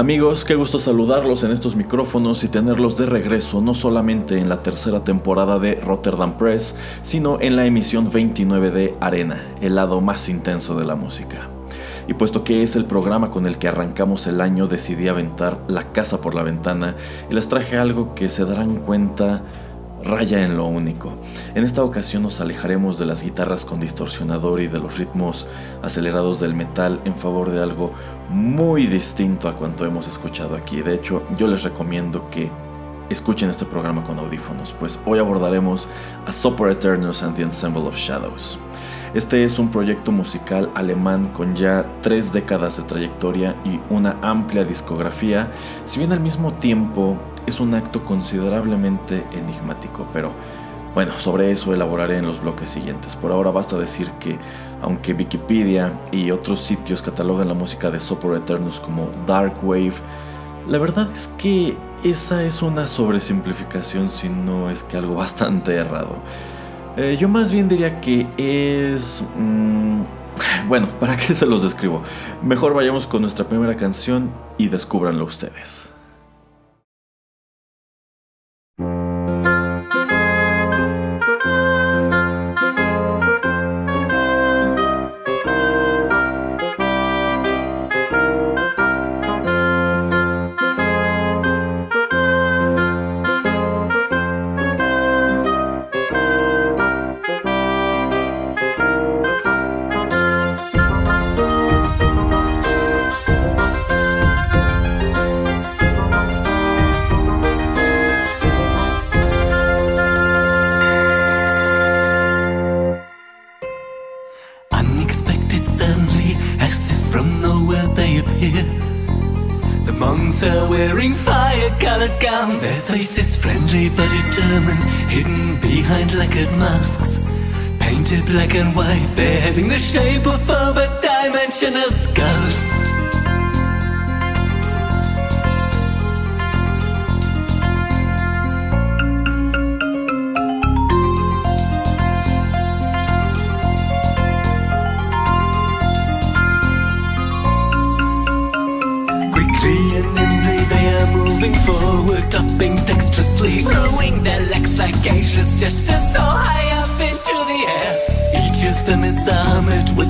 Amigos, qué gusto saludarlos en estos micrófonos y tenerlos de regreso no solamente en la tercera temporada de Rotterdam Press, sino en la emisión 29 de Arena, el lado más intenso de la música. Y puesto que es el programa con el que arrancamos el año, decidí aventar la casa por la ventana y les traje algo que se darán cuenta raya en lo único. En esta ocasión nos alejaremos de las guitarras con distorsionador y de los ritmos acelerados del metal en favor de algo muy distinto a cuanto hemos escuchado aquí. De hecho, yo les recomiendo que escuchen este programa con audífonos, pues hoy abordaremos a Super Eternals and the Ensemble of Shadows. Este es un proyecto musical alemán con ya tres décadas de trayectoria y una amplia discografía, si bien al mismo tiempo es un acto considerablemente enigmático, pero bueno, sobre eso elaboraré en los bloques siguientes. Por ahora basta decir que, aunque Wikipedia y otros sitios catalogan la música de Sopor Eternus como Dark Wave, la verdad es que esa es una sobresimplificación, si no es que algo bastante errado. Eh, yo más bien diría que es... Mm, bueno, ¿para qué se los describo? Mejor vayamos con nuestra primera canción y descúbranlo ustedes. Determined, hidden behind lacquered masks. Painted black and white, they're having the shape of dimensional skulls.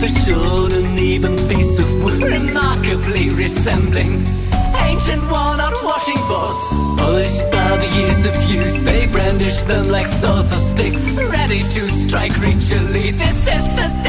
With a short and even piece of wood, remarkably resembling ancient worn-out washing boards. Polished by the years of use, they brandish them like swords or sticks, ready to strike ritually. This is the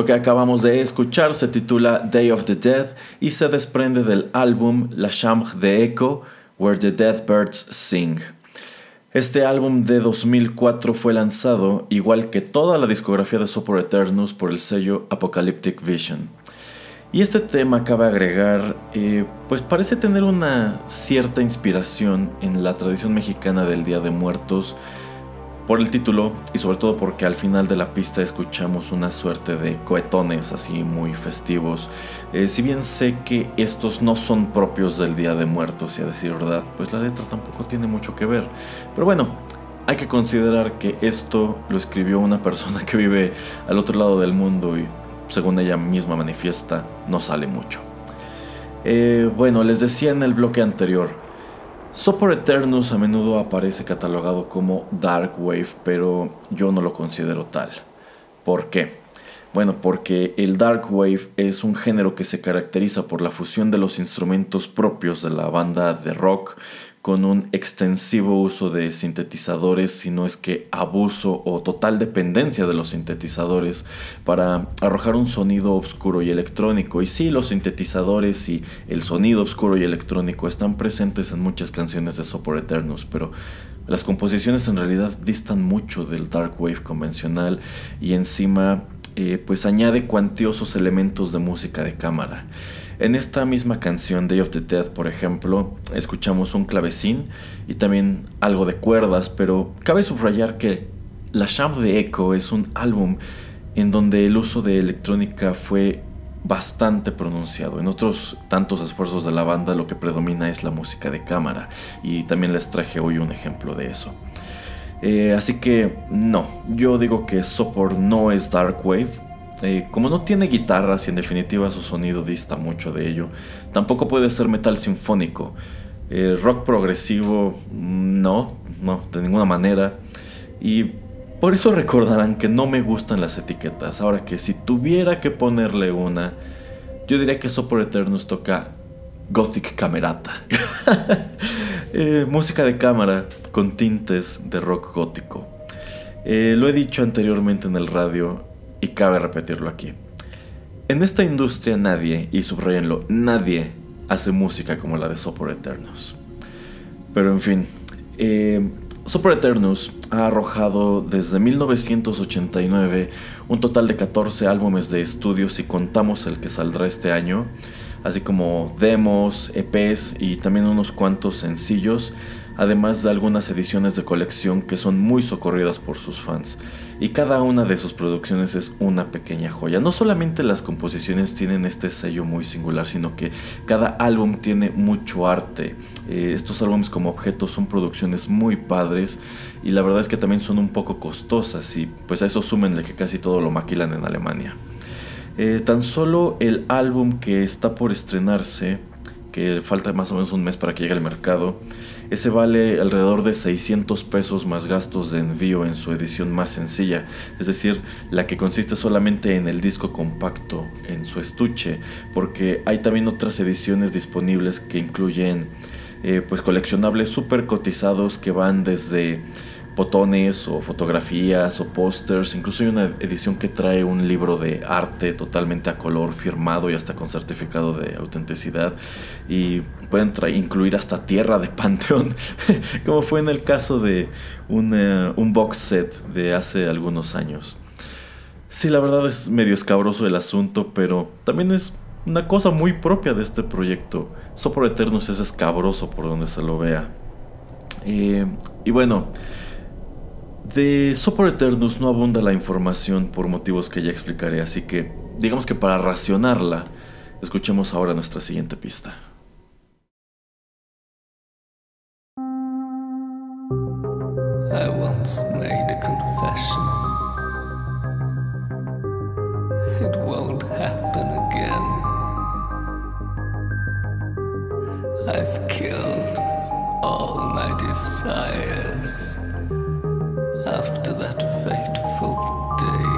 Lo que acabamos de escuchar se titula Day of the Dead y se desprende del álbum La Chambre de Echo, Where the Dead Birds Sing. Este álbum de 2004 fue lanzado, igual que toda la discografía de Sopor Eternus, por el sello Apocalyptic Vision. Y este tema, cabe agregar, eh, pues parece tener una cierta inspiración en la tradición mexicana del Día de Muertos, por el título y sobre todo porque al final de la pista escuchamos una suerte de cohetones así muy festivos. Eh, si bien sé que estos no son propios del Día de Muertos y a decir verdad, pues la letra tampoco tiene mucho que ver. Pero bueno, hay que considerar que esto lo escribió una persona que vive al otro lado del mundo y según ella misma manifiesta, no sale mucho. Eh, bueno, les decía en el bloque anterior, Sopor Eternus a menudo aparece catalogado como Dark Wave, pero yo no lo considero tal. ¿Por qué? Bueno, porque el Dark Wave es un género que se caracteriza por la fusión de los instrumentos propios de la banda de rock con un extensivo uso de sintetizadores, si no es que abuso o total dependencia de los sintetizadores para arrojar un sonido oscuro y electrónico. Y sí, los sintetizadores y el sonido oscuro y electrónico están presentes en muchas canciones de Sopor Eternus, pero las composiciones en realidad distan mucho del dark wave convencional y encima eh, pues añade cuantiosos elementos de música de cámara. En esta misma canción, Day of the Dead, por ejemplo, escuchamos un clavecín y también algo de cuerdas, pero cabe subrayar que La Chambre de Echo es un álbum en donde el uso de electrónica fue bastante pronunciado. En otros tantos esfuerzos de la banda lo que predomina es la música de cámara y también les traje hoy un ejemplo de eso. Eh, así que no, yo digo que Sopor no es Dark Wave, eh, como no tiene guitarras y en definitiva su sonido dista mucho de ello, tampoco puede ser metal sinfónico. Eh, rock progresivo, no, no, de ninguna manera. Y Por eso recordarán que no me gustan las etiquetas. Ahora que si tuviera que ponerle una, yo diría que Sopor Eternus toca Gothic Camerata. Eh, música de cámara con tintes de rock gótico. Lo he dicho anteriormente en el radio y cabe repetirlo aquí. En esta industria nadie, y subrayenlo, nadie hace música como la de Sopor Eternus. Pero en fin, eh, Super Eternus ha arrojado desde 1989 un total de 14 álbumes de estudio si contamos el que saldrá este año, así como demos, EPs y también unos cuantos sencillos además de algunas ediciones de colección que son muy socorridas por sus fans. Y cada una de sus producciones es una pequeña joya. No solamente las composiciones tienen este sello muy singular, sino que cada álbum tiene mucho arte. Eh, estos álbumes como objetos son producciones muy padres y la verdad es que también son un poco costosas y pues a eso sumenle que casi todo lo maquilan en Alemania. Eh, tan solo el álbum que está por estrenarse, que falta más o menos un mes para que llegue al mercado, ese vale alrededor de 600 pesos más gastos de envío en su edición más sencilla, es decir, la que consiste solamente en el disco compacto, en su estuche, porque hay también otras ediciones disponibles que incluyen eh, pues coleccionables super cotizados que van desde botones o fotografías o pósters. Incluso hay una edición que trae un libro de arte totalmente a color, firmado y hasta con certificado de autenticidad. Y pueden incluir hasta tierra de panteón, como fue en el caso de un box set de hace algunos años. Sí, la verdad es medio escabroso el asunto, pero también es una cosa muy propia de este proyecto. Sopor Eternus es escabroso por donde se lo vea. Eh, y bueno, de Sopor Eternus no abunda la información por motivos que ya explicaré, así que digamos que para racionarla, escuchemos ahora nuestra siguiente pista. I once made a confession. It won't happen again. I've killed all my desires. After that fateful day.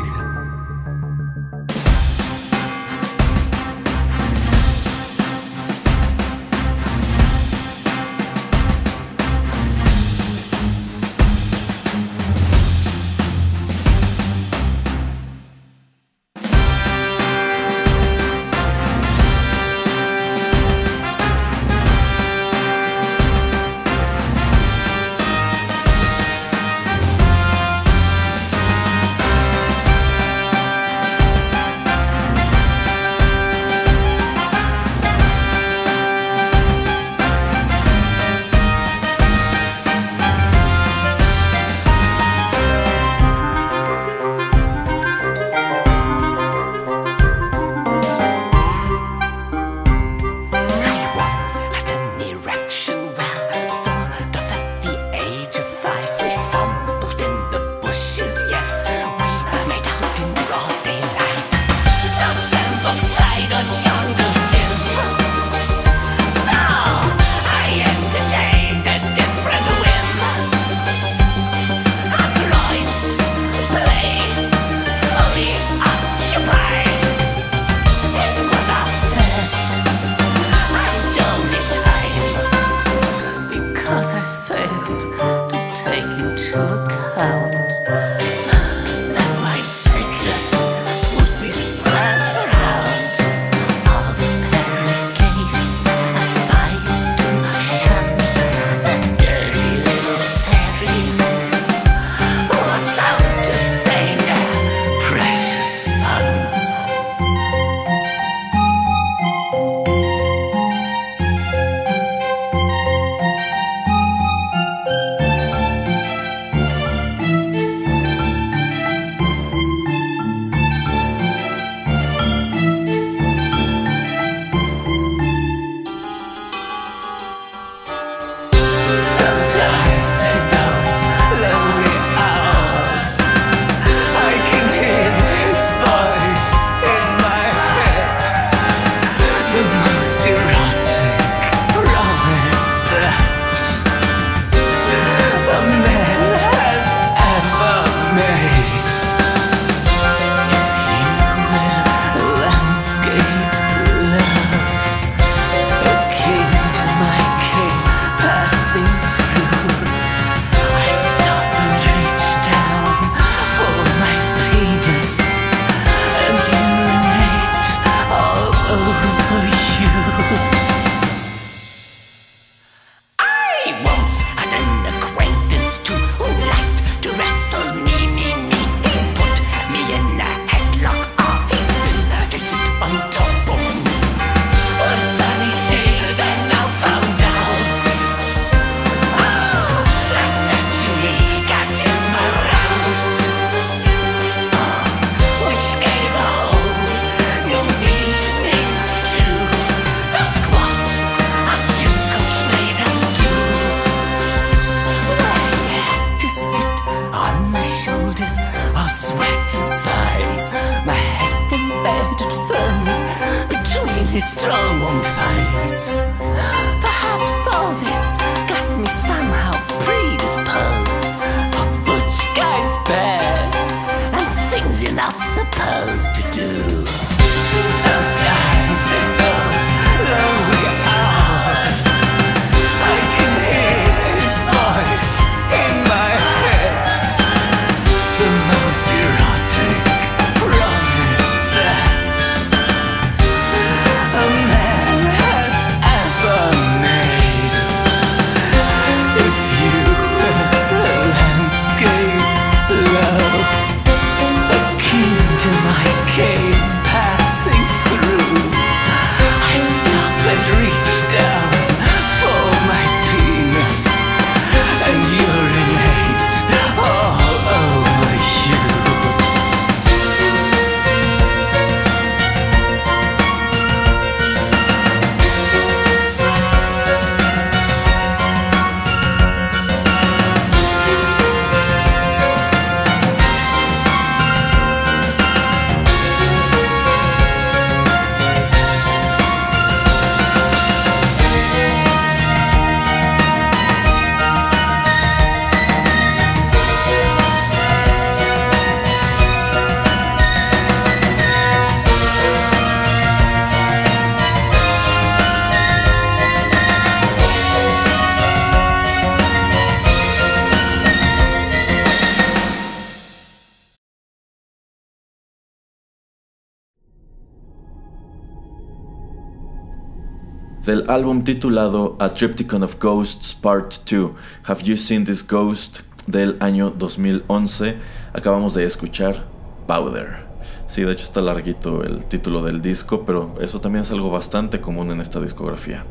Del álbum titulado A Triptychon of Ghosts Part 2, Have You Seen This Ghost? del año 2011, acabamos de escuchar Powder. Sí, de hecho está larguito el título del disco, pero eso también es algo bastante común en esta discografía.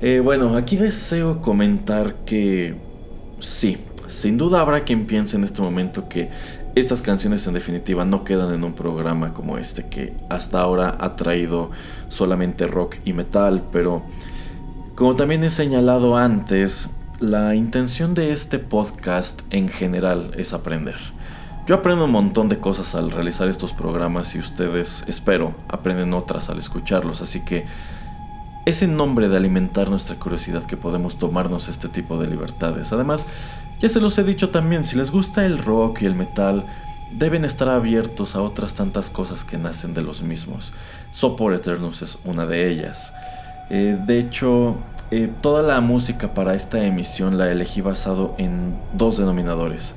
Eh, bueno, aquí deseo comentar que sí, sin duda habrá quien piense en este momento que estas canciones en definitiva no quedan en un programa como este que hasta ahora ha traído solamente rock y metal, pero como también he señalado antes, la intención de este podcast en general es aprender. Yo aprendo un montón de cosas al realizar estos programas y ustedes, espero, aprenden otras al escucharlos, así que es en nombre de alimentar nuestra curiosidad que podemos tomarnos este tipo de libertades. Además, ya se los he dicho también, si les gusta el rock y el metal, deben estar abiertos a otras tantas cosas que nacen de los mismos. Sopor Eternus es una de ellas. Eh, de hecho, eh, toda la música para esta emisión la elegí basado en dos denominadores.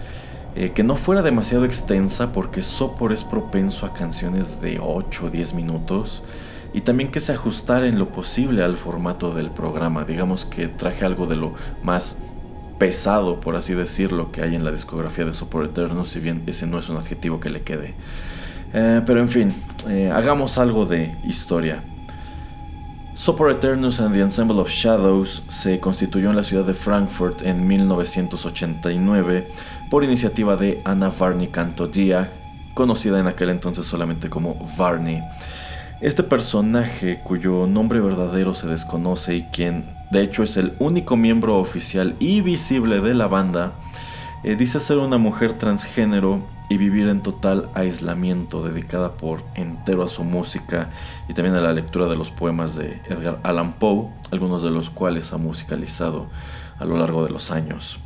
Eh, que no fuera demasiado extensa porque Sopor es propenso a canciones de 8 o 10 minutos y también que se ajustara en lo posible al formato del programa. Digamos que traje algo de lo más pesado, por así decirlo, que hay en la discografía de Sopor Eterno, si bien ese no es un adjetivo que le quede. Eh, pero en fin, eh, hagamos algo de historia. Sopor Eternus and the Ensemble of Shadows se constituyó en la ciudad de Frankfurt en 1989 por iniciativa de Anna Varney Cantodía, conocida en aquel entonces solamente como Varney. Este personaje, cuyo nombre verdadero se desconoce y quien de hecho es el único miembro oficial y visible de la banda, eh, dice ser una mujer transgénero y vivir en total aislamiento, dedicada por entero a su música y también a la lectura de los poemas de Edgar Allan Poe, algunos de los cuales ha musicalizado a lo largo de los años.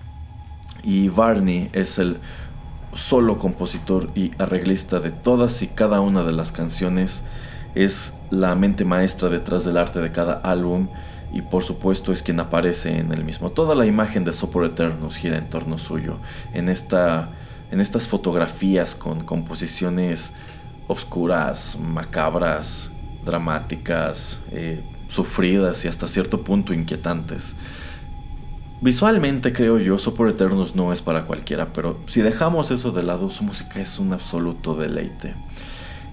Y Barney es el solo compositor y arreglista de todas y cada una de las canciones, es la mente maestra detrás del arte de cada álbum y por supuesto es quien aparece en el mismo. Toda la imagen de Sopor Eternus gira en torno suyo, en, esta, en estas fotografías con composiciones obscuras, macabras, dramáticas, eh, sufridas y hasta cierto punto inquietantes. Visualmente creo yo, Sopor Eternus no es para cualquiera, pero si dejamos eso de lado, su música es un absoluto deleite.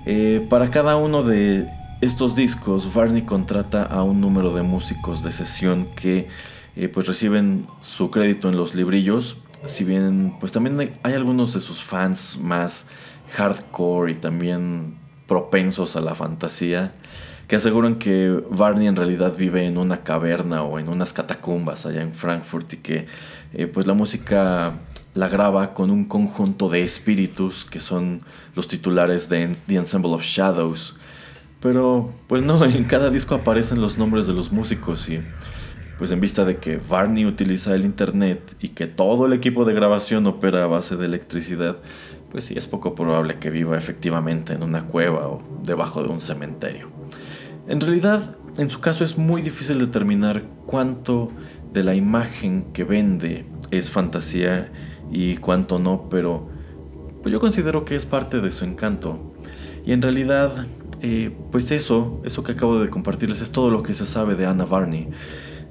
Eh, para cada uno de estos discos, Varney contrata a un número de músicos de sesión que eh, pues reciben su crédito en los librillos. Si bien, pues también hay, algunos de sus fans más hardcore y también propensos a la fantasía que aseguran que Barney en realidad vive en una caverna o en unas catacumbas allá en Frankfurt y que eh, pues la música la graba con un conjunto de espíritus que son los titulares de The Ensemble of Shadows. Pero, pues no, en cada disco aparecen los nombres de los músicos y, pues en vista de que Barney utiliza el internet y que todo el equipo de grabación opera a base de electricidad, pues sí es poco probable que viva efectivamente en una cueva o debajo de un cementerio. En realidad, en su caso es muy difícil determinar cuánto de la imagen que vende es fantasía y cuánto no, pero pues yo considero que es parte de su encanto. Y en realidad, eh, pues eso, eso que acabo de compartirles es todo lo que se sabe de Anna Varney.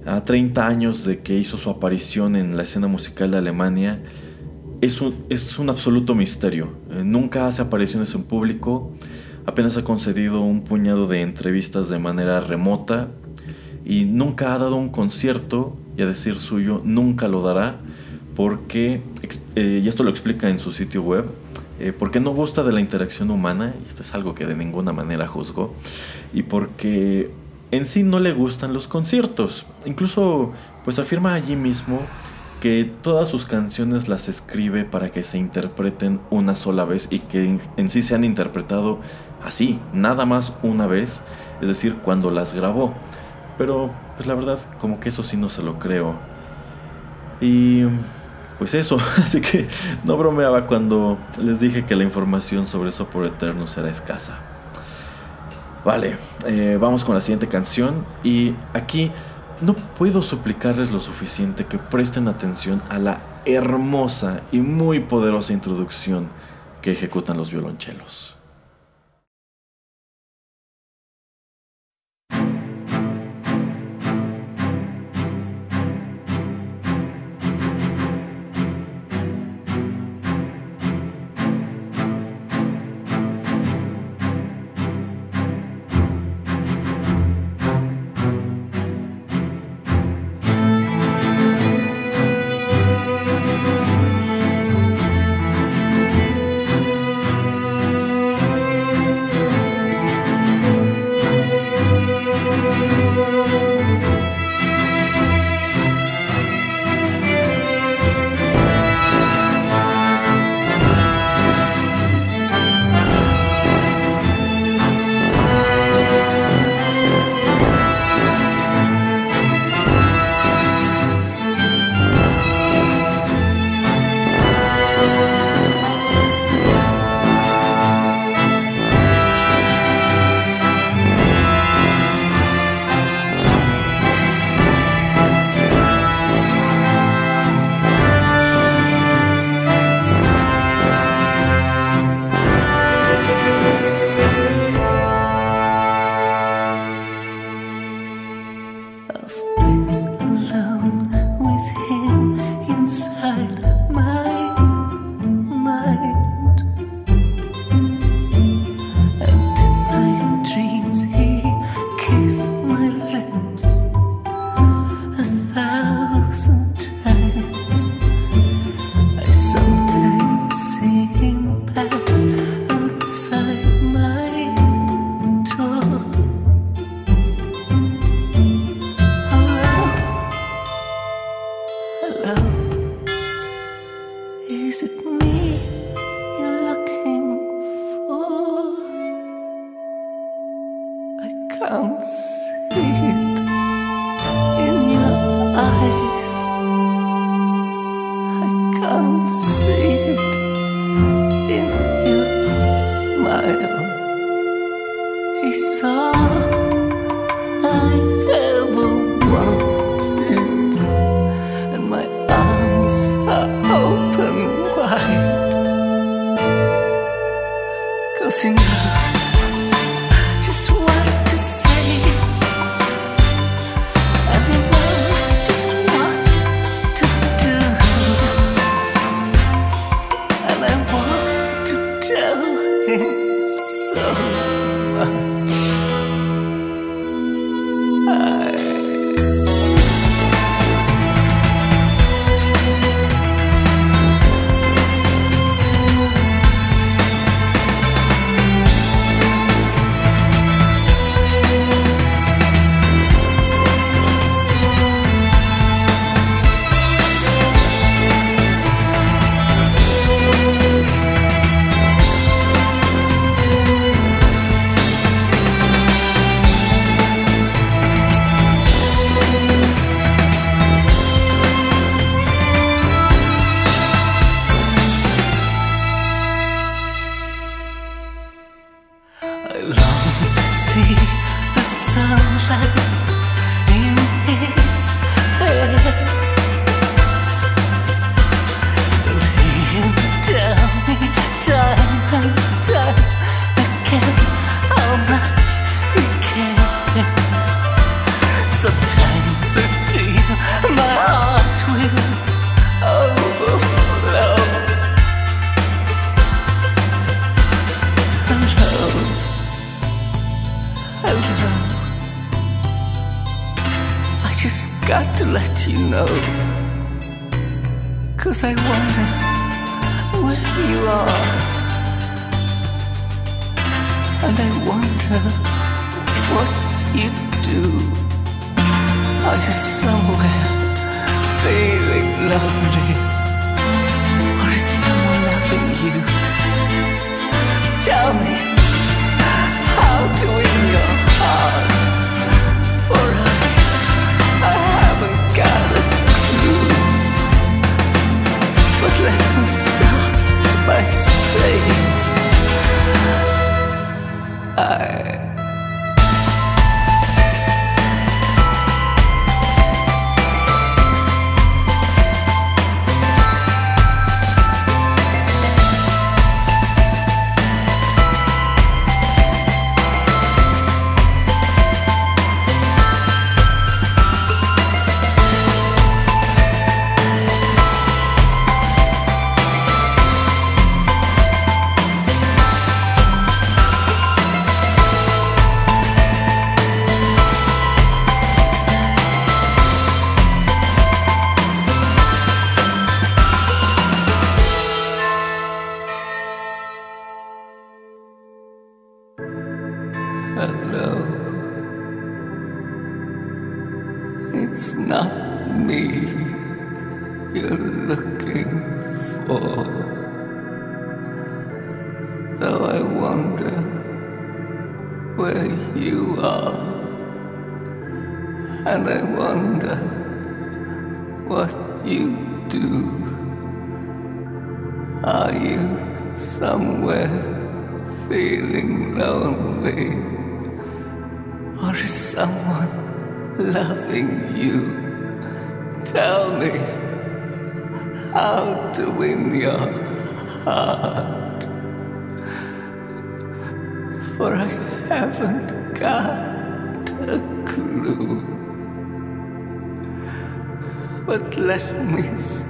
A 30 años de que hizo su aparición en la escena musical de Alemania, es un, es un absoluto misterio. Eh, nunca hace apariciones en público, apenas ha concedido un puñado de entrevistas de manera remota y nunca ha dado un concierto, y a decir suyo, nunca lo dará, porque, eh, y esto lo explica en su sitio web, eh, porque no gusta de la interacción humana, y esto es algo que de ninguna manera juzgo, y porque en sí no le gustan los conciertos. Incluso, pues afirma allí mismo que todas sus canciones las escribe para que se interpreten una sola vez y que en, sí se han interpretado así, nada más una vez, es decir, cuando las grabó. Pero, pues la verdad, como que eso sí no se lo creo. Y pues eso, así que no bromeaba cuando les dije que la información sobre Sopor Eternus era escasa. Vale, eh, vamos con la siguiente canción y aquí no puedo suplicarles lo suficiente que presten atención a la hermosa y muy poderosa introducción que ejecutan los violonchelos.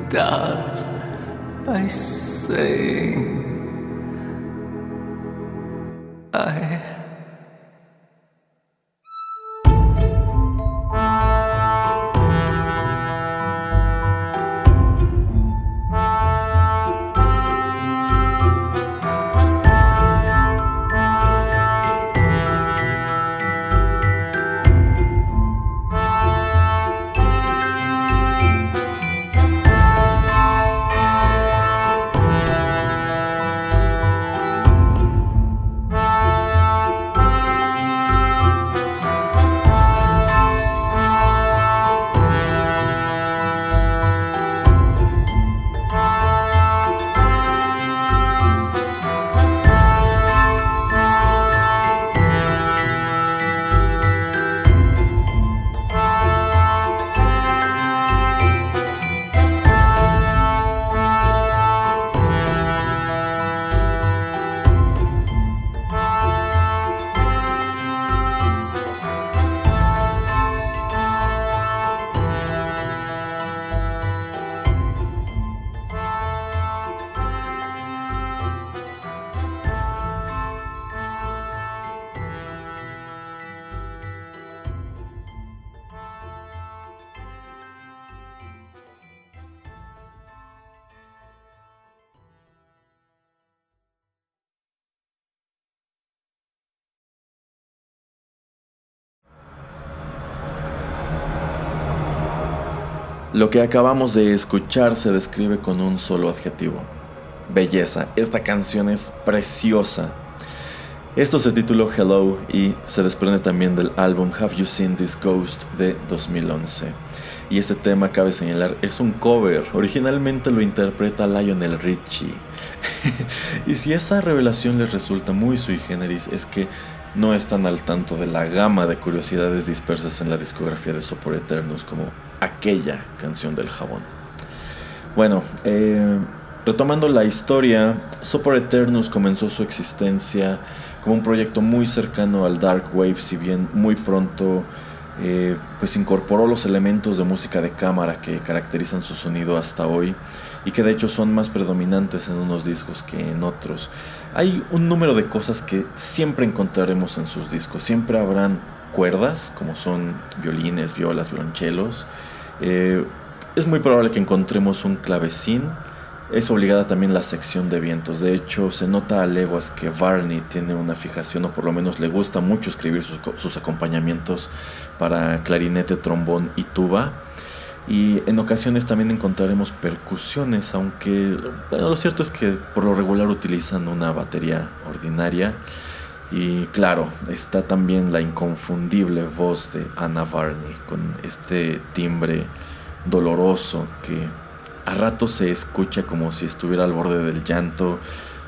Start by saying. Lo que acabamos de escuchar se describe con un solo adjetivo. Belleza. Esta canción es preciosa. Esto se tituló Hello y se desprende también del álbum Have You Seen This Ghost de 2011. Y este tema, cabe señalar, es un cover. Originalmente lo interpreta Lionel Richie. y si esa revelación les resulta muy sui generis, es que no están al tanto de la gama de curiosidades dispersas en la discografía de Sopor Eternus como aquella canción del jabón. Bueno, eh, retomando la historia, Sopor Eternus comenzó su existencia como un proyecto muy cercano al Dark Wave, si bien muy pronto eh, pues incorporó los elementos de música de cámara que caracterizan su sonido hasta hoy y que de hecho son más predominantes en unos discos que en otros. Hay un número de cosas que siempre encontraremos en sus discos, siempre habrán cuerdas como son violines, violas, violonchelos. Eh, es muy probable que encontremos un clavecín es obligada también la sección de vientos. De hecho, se nota a leguas que Varney tiene una fijación, o por lo menos le gusta mucho escribir sus, acompañamientos para clarinete, trombón y tuba. Y en ocasiones también encontraremos percusiones, aunque lo cierto es que por lo regular utilizan una batería ordinaria. Y claro, está también la inconfundible voz de Anna Varney, con este timbre doloroso que a ratos se escucha como si estuviera al borde del llanto,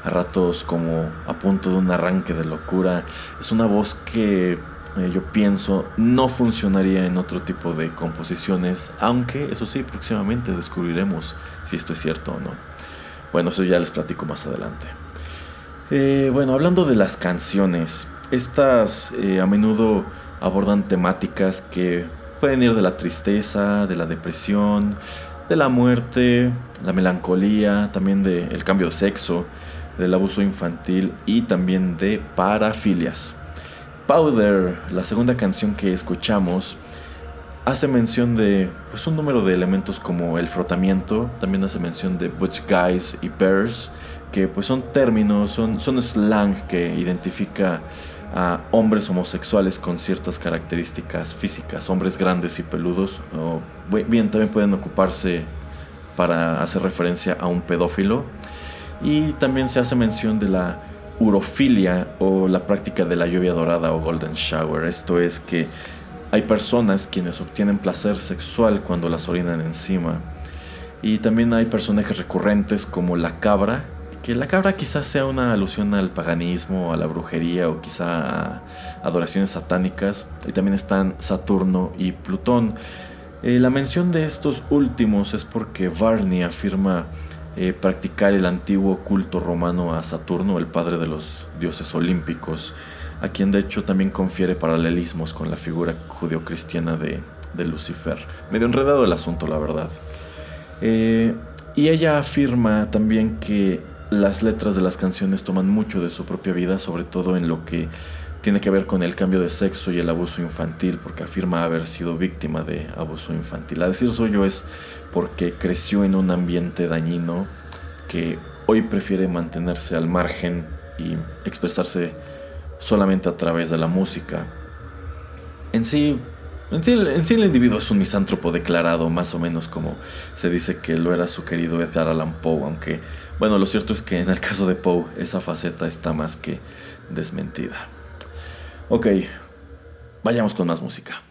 a ratos como a punto de un arranque de locura. Es una voz que eh, yo pienso no funcionaría en otro tipo de composiciones, aunque eso sí, próximamente descubriremos si esto es cierto o no. Bueno, eso ya les platico más adelante. Eh, bueno, hablando de las canciones, estas eh, a menudo abordan temáticas que pueden ir de la tristeza, de la depresión, de la muerte, la melancolía, también del cambio de sexo, del abuso infantil y también de parafilias. Powder, la segunda canción que escuchamos, hace mención de pues, un número de elementos como el frotamiento, también hace mención de butch guys y bears, que pues son términos, son, son slang que identifica a hombres homosexuales con ciertas características físicas, hombres grandes y peludos, o bien también pueden ocuparse para hacer referencia a un pedófilo, y también se hace mención de la urofilia o la práctica de la lluvia dorada o golden shower, esto es que hay personas quienes obtienen placer sexual cuando las orinan encima, y también hay personajes recurrentes como la cabra, que la cabra quizás sea una alusión al paganismo, a la brujería o quizá a adoraciones satánicas. Y también están Saturno y Plutón. Eh, la mención de estos últimos es porque Varney afirma eh, practicar el antiguo culto romano a Saturno, el padre de los dioses olímpicos, a quien de hecho también confiere paralelismos con la figura judeocristiana de, de Lucifer. Medio enredado el asunto, la verdad. Eh, y ella afirma también que las letras de las canciones toman mucho de su propia vida, sobre todo en lo que tiene que ver con el cambio de sexo y el abuso infantil, porque afirma haber sido víctima de abuso infantil. A decir suyo es porque creció en un ambiente dañino que hoy prefiere mantenerse al margen y expresarse solamente a través de la música. En sí, en sí, el individuo es un misántropo declarado, más o menos como se dice que lo era su querido Edgar Allan Poe, aunque bueno, lo cierto es que en el caso de Poe esa faceta está más que desmentida. Ok, vayamos con más música.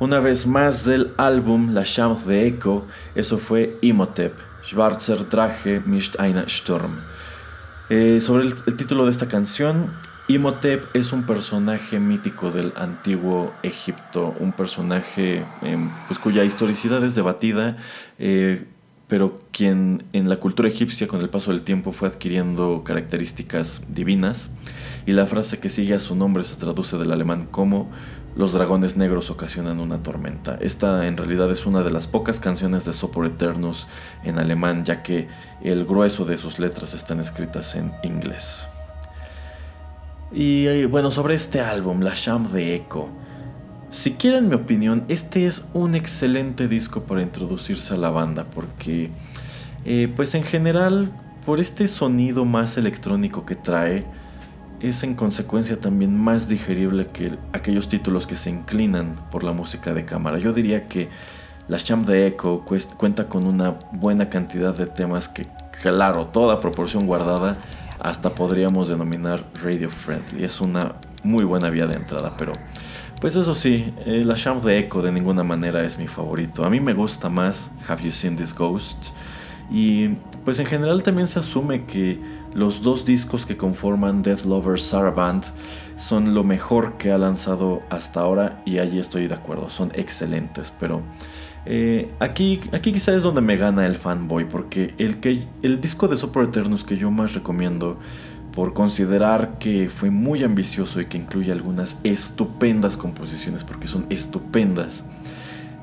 Una vez más del álbum La Chambre de Echo, eso fue Imhotep, Schwarzer Drache mischt eine Sturm. Eh, sobre el, título de esta canción, Imhotep es un personaje mítico del antiguo Egipto, un personaje em, pues, cuya historicidad es debatida, eh, pero quien en la cultura egipcia con el paso del tiempo fue adquiriendo características divinas, y la frase que sigue a su nombre se traduce del alemán como los dragones negros ocasionan una tormenta. Esta en realidad es una de las pocas canciones de Sopor Eternus en alemán, ya que el grueso de sus letras están escritas en inglés. Y eh, bueno, sobre este álbum, La Chambre de Echo. Si quieren mi opinión, este es un excelente disco para introducirse a la banda, porque eh, pues en general, por este sonido más electrónico que trae, es en consecuencia también más digerible que aquellos títulos que se inclinan por la música de cámara. Yo diría que la Champ de Echo cuenta con una buena cantidad de temas que, claro, toda proporción guardada, hasta podríamos denominar radio friendly. Es una muy buena vía de entrada, pero pues eso sí, eh, la Champ de Echo de ninguna manera es mi favorito. A mí me gusta más Have You Seen This Ghost? Y pues en general también se asume que los dos discos que conforman Death Lover Saraband son lo mejor que ha lanzado hasta ahora y allí estoy de acuerdo, son excelentes, pero eh, aquí, aquí quizá es donde me gana el fanboy, porque el, que, el disco de Super Eternus que yo más recomiendo por considerar que fue muy ambicioso y que incluye algunas estupendas composiciones, porque son estupendas,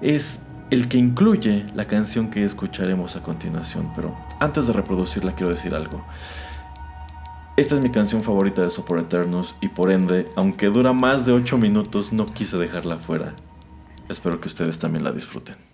es el que incluye la canción que escucharemos a continuación, pero antes de reproducirla quiero decir algo. Esta es mi canción favorita de Sopor Eternus y por ende, aunque dura más de 8 minutos, no quise dejarla fuera. Espero que ustedes también la disfruten.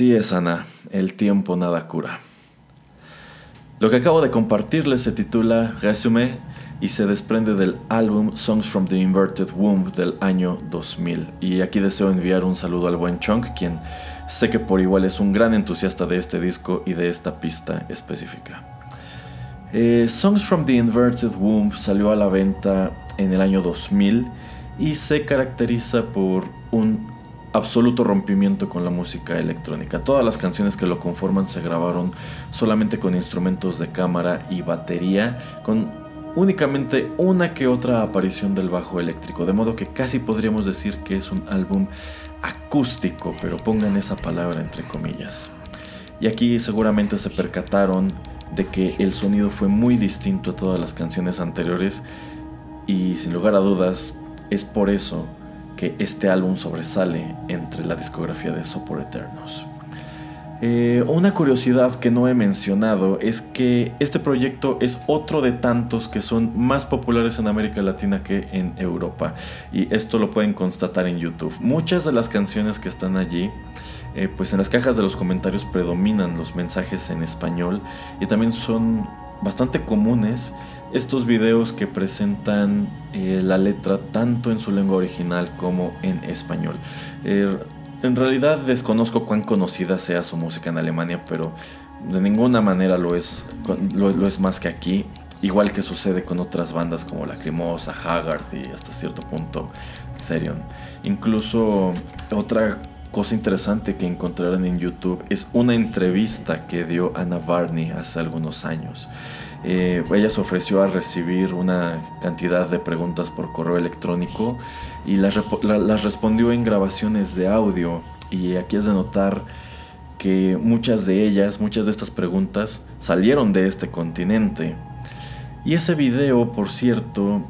Así es, Ana, el tiempo nada cura. Lo que acabo de compartirles se titula Resume y se desprende del álbum Songs from the Inverted Womb del año 2000. Y aquí deseo enviar un saludo al buen Chunk, quien sé que por igual es un gran entusiasta de este disco y de esta pista específica. Eh, Songs from the Inverted Womb salió a la venta en el año 2000 y se caracteriza por un absoluto rompimiento con la música electrónica. Todas las canciones que lo conforman se grabaron solamente con instrumentos de cámara y batería, con únicamente una que otra aparición del bajo eléctrico, de modo que casi podríamos decir que es un álbum acústico, pero pongan esa palabra entre comillas. Y aquí seguramente se percataron de que el sonido fue muy distinto a todas las canciones anteriores y sin lugar a dudas es por eso que este álbum sobresale entre la discografía de Sopor Eternos. Eh, una curiosidad que no he mencionado es que este proyecto es otro de tantos que son más populares en América Latina que en Europa. Y esto lo pueden constatar en YouTube. Muchas de las canciones que están allí, eh, pues en las cajas de los comentarios predominan los mensajes en español y también son bastante comunes estos videos que presentan eh, la letra tanto en su lengua original como en español. En realidad desconozco cuán conocida sea su música en Alemania, pero de ninguna manera lo es, lo, es más que aquí. Igual que sucede con otras bandas como Lacrimosa, Haggard y hasta cierto punto Therion. Incluso otra cosa interesante que encontrarán en YouTube es una entrevista que dio Anna Varney hace algunos años. Eh, ella se ofreció a recibir una cantidad de preguntas por correo electrónico y las, respondió en grabaciones de audio. Y aquí es de notar que muchas de ellas, muchas de estas preguntas salieron de este continente. Y ese video, por cierto,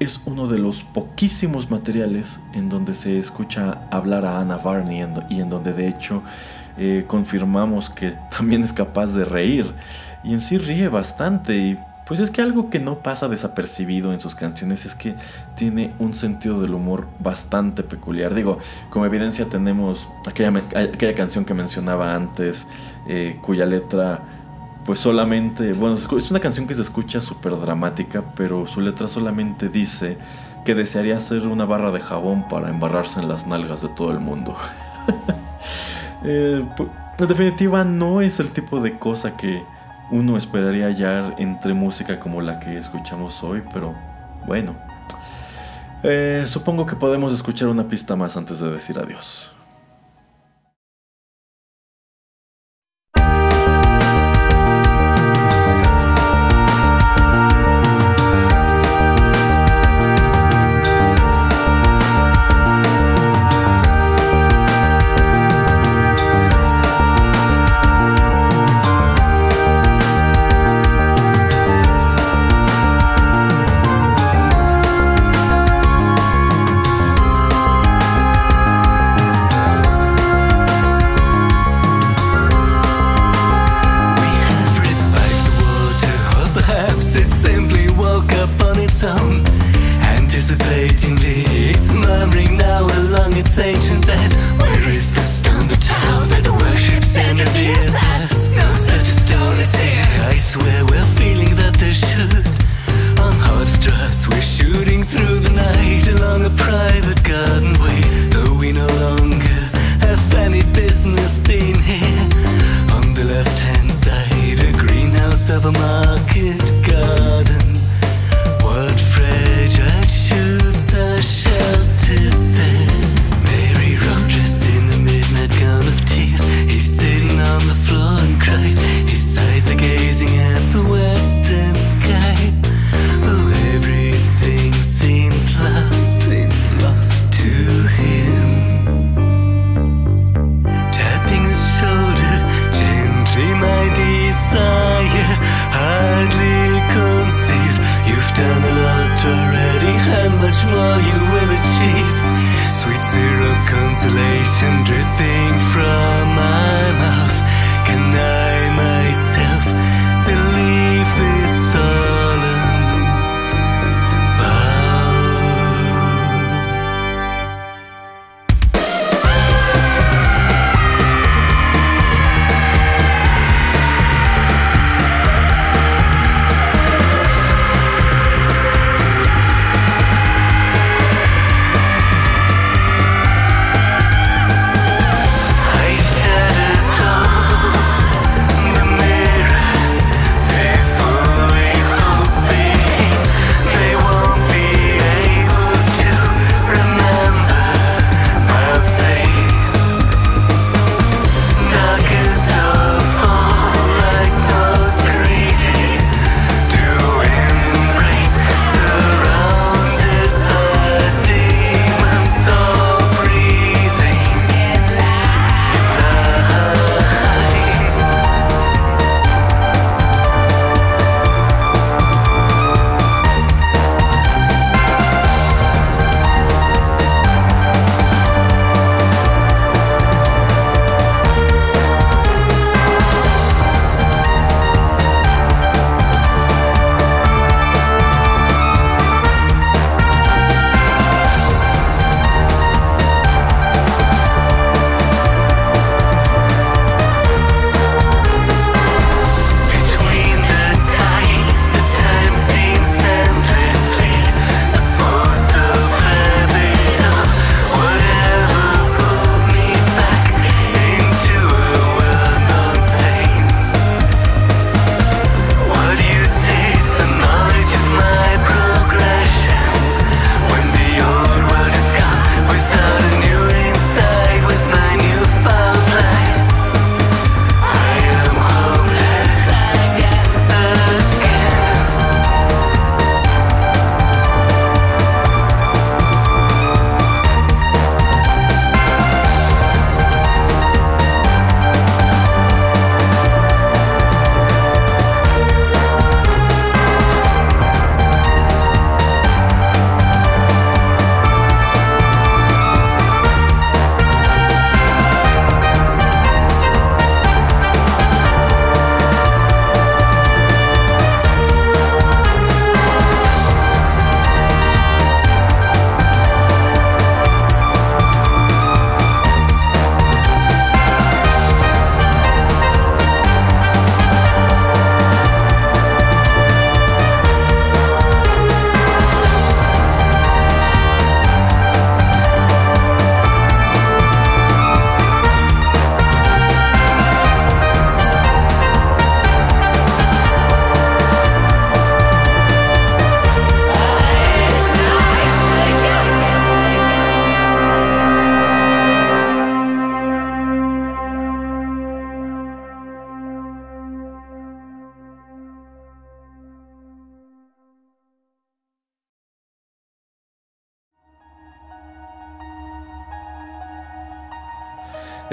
es uno de los poquísimos materiales en donde se escucha hablar a Anna Varney y en donde de hecho eh, confirmamos que también es capaz de reír y en sí ríe bastante y pues es que algo que no pasa desapercibido en sus canciones es que tiene un sentido del humor bastante peculiar. Digo, como evidencia tenemos aquella, canción que mencionaba antes, eh, cuya letra pues solamente, bueno, es una canción que se escucha súper dramática, pero su letra solamente dice que desearía hacer una barra de jabón para embarrarse en las nalgas de todo el mundo. Eh, en definitiva, no es el tipo de cosa que uno esperaría hallar entre música como la que escuchamos hoy, pero bueno. Eh, supongo que podemos escuchar una pista más antes de decir adiós.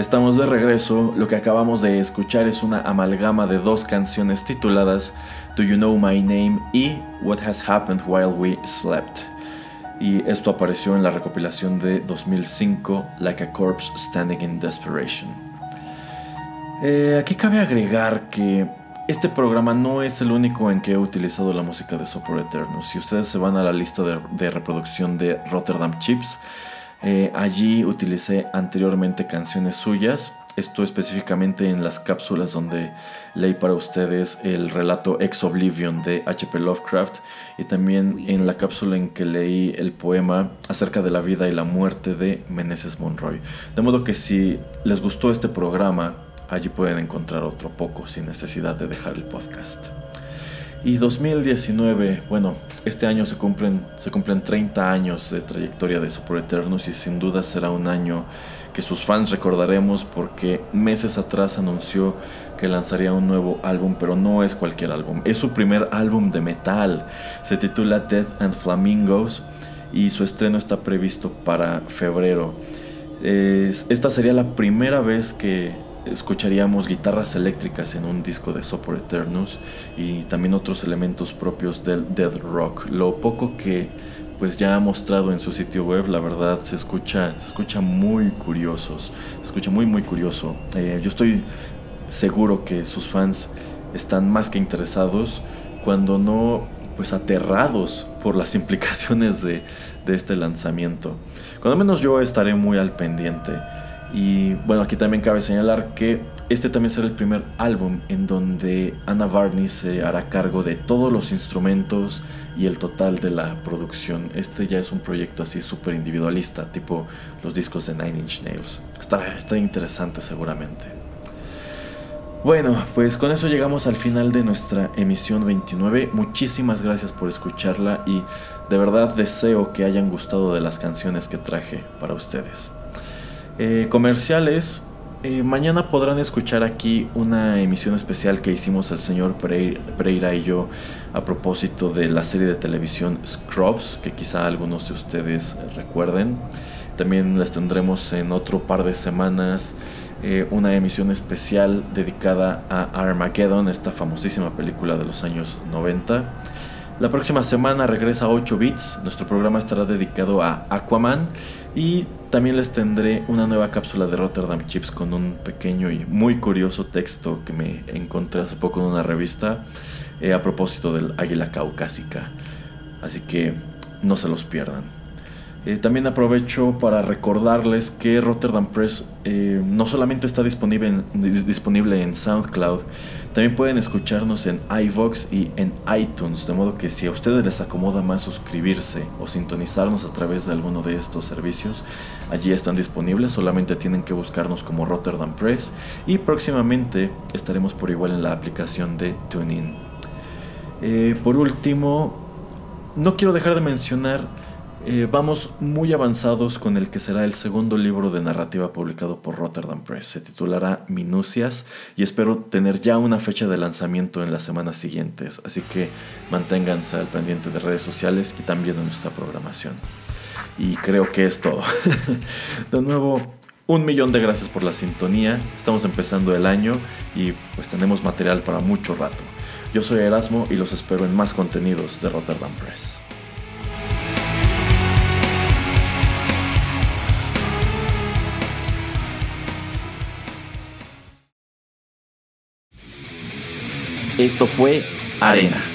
Estamos de regreso, lo que acabamos de escuchar es una amalgama de dos canciones tituladas Do You Know My Name y What Has Happened While We Slept. Y esto apareció en la recopilación de 2005 Like a Corpse Standing in Desperation. Eh, aquí cabe agregar que este programa no es el único en que he utilizado la música de Sopor Eterno. Si ustedes se van a la lista de reproducción de Rotterdam Chips, eh, allí utilicé anteriormente canciones suyas, esto específicamente en las cápsulas donde leí para ustedes el relato Ex Oblivion de H.P. Lovecraft y también en la cápsula en que leí el poema acerca de la vida y la muerte de Meneses Monroy. De modo que si les gustó este programa, allí pueden encontrar otro poco sin necesidad de dejar el podcast. Y 2019, bueno, este año se cumplen, se cumplen 30 años de trayectoria de Super Eternus y sin duda será un año que sus fans recordaremos porque meses atrás anunció que lanzaría un nuevo álbum, pero no es cualquier álbum, es su primer álbum de metal. Se titula Death and Flamingos y su estreno está previsto para febrero. esta sería la primera vez que escucharíamos guitarras eléctricas en un disco de Sopor Eternus y también otros elementos propios del death rock. Lo poco que pues ya ha mostrado en su sitio web, la verdad se escucha, se escucha muy curiosos, se escucha muy muy curioso. Eh, yo estoy seguro que sus fans están más que interesados, cuando no pues aterrados por las implicaciones de, de este lanzamiento. Cuando menos yo estaré muy al pendiente. Y bueno, aquí también cabe señalar que este también será el primer álbum en donde Anna Barney se hará cargo de todos los instrumentos y el total de la producción. Este ya es un proyecto así súper individualista, tipo los discos de Nine Inch Nails. Está, está interesante seguramente. Bueno, pues con eso llegamos al final de nuestra emisión 29. Muchísimas gracias por escucharla y de verdad deseo que hayan gustado de las canciones que traje para ustedes. Eh, comerciales. Eh, mañana podrán escuchar aquí una emisión especial que hicimos el señor Pereira y yo a propósito de la serie de televisión Scrubs, que quizá algunos de ustedes recuerden. También les tendremos en otro par de semanas eh, una emisión especial dedicada a Armageddon, esta famosísima película de los años 90. La próxima semana regresa 8 bits, nuestro programa estará dedicado a Aquaman y también les tendré una nueva cápsula de Rotterdam Chips con un pequeño y muy curioso texto que me encontré hace poco en una revista eh, a propósito del águila caucásica. Así que no se los pierdan. Eh, también aprovecho para recordarles que Rotterdam Press eh, no solamente está disponible en, disponible en SoundCloud, también pueden escucharnos en iVox y en iTunes, de modo que si a ustedes les acomoda más suscribirse o sintonizarnos a través de alguno de estos servicios, allí están disponibles, solamente tienen que buscarnos como Rotterdam Press y próximamente estaremos por igual en la aplicación de TuneIn. Eh, por último, no quiero dejar de mencionar eh, vamos muy avanzados con el que será el segundo libro de narrativa publicado por Rotterdam Press. Se titulará Minucias y espero tener ya una fecha de lanzamiento en las semanas siguientes, así que manténganse al pendiente de redes sociales y también de nuestra programación. Y creo que es todo. de nuevo, un millón de gracias por la sintonía. Estamos empezando el año y pues tenemos material para mucho rato. Yo soy Erasmo y los espero en más contenidos de Rotterdam Press. Esto fue Arena.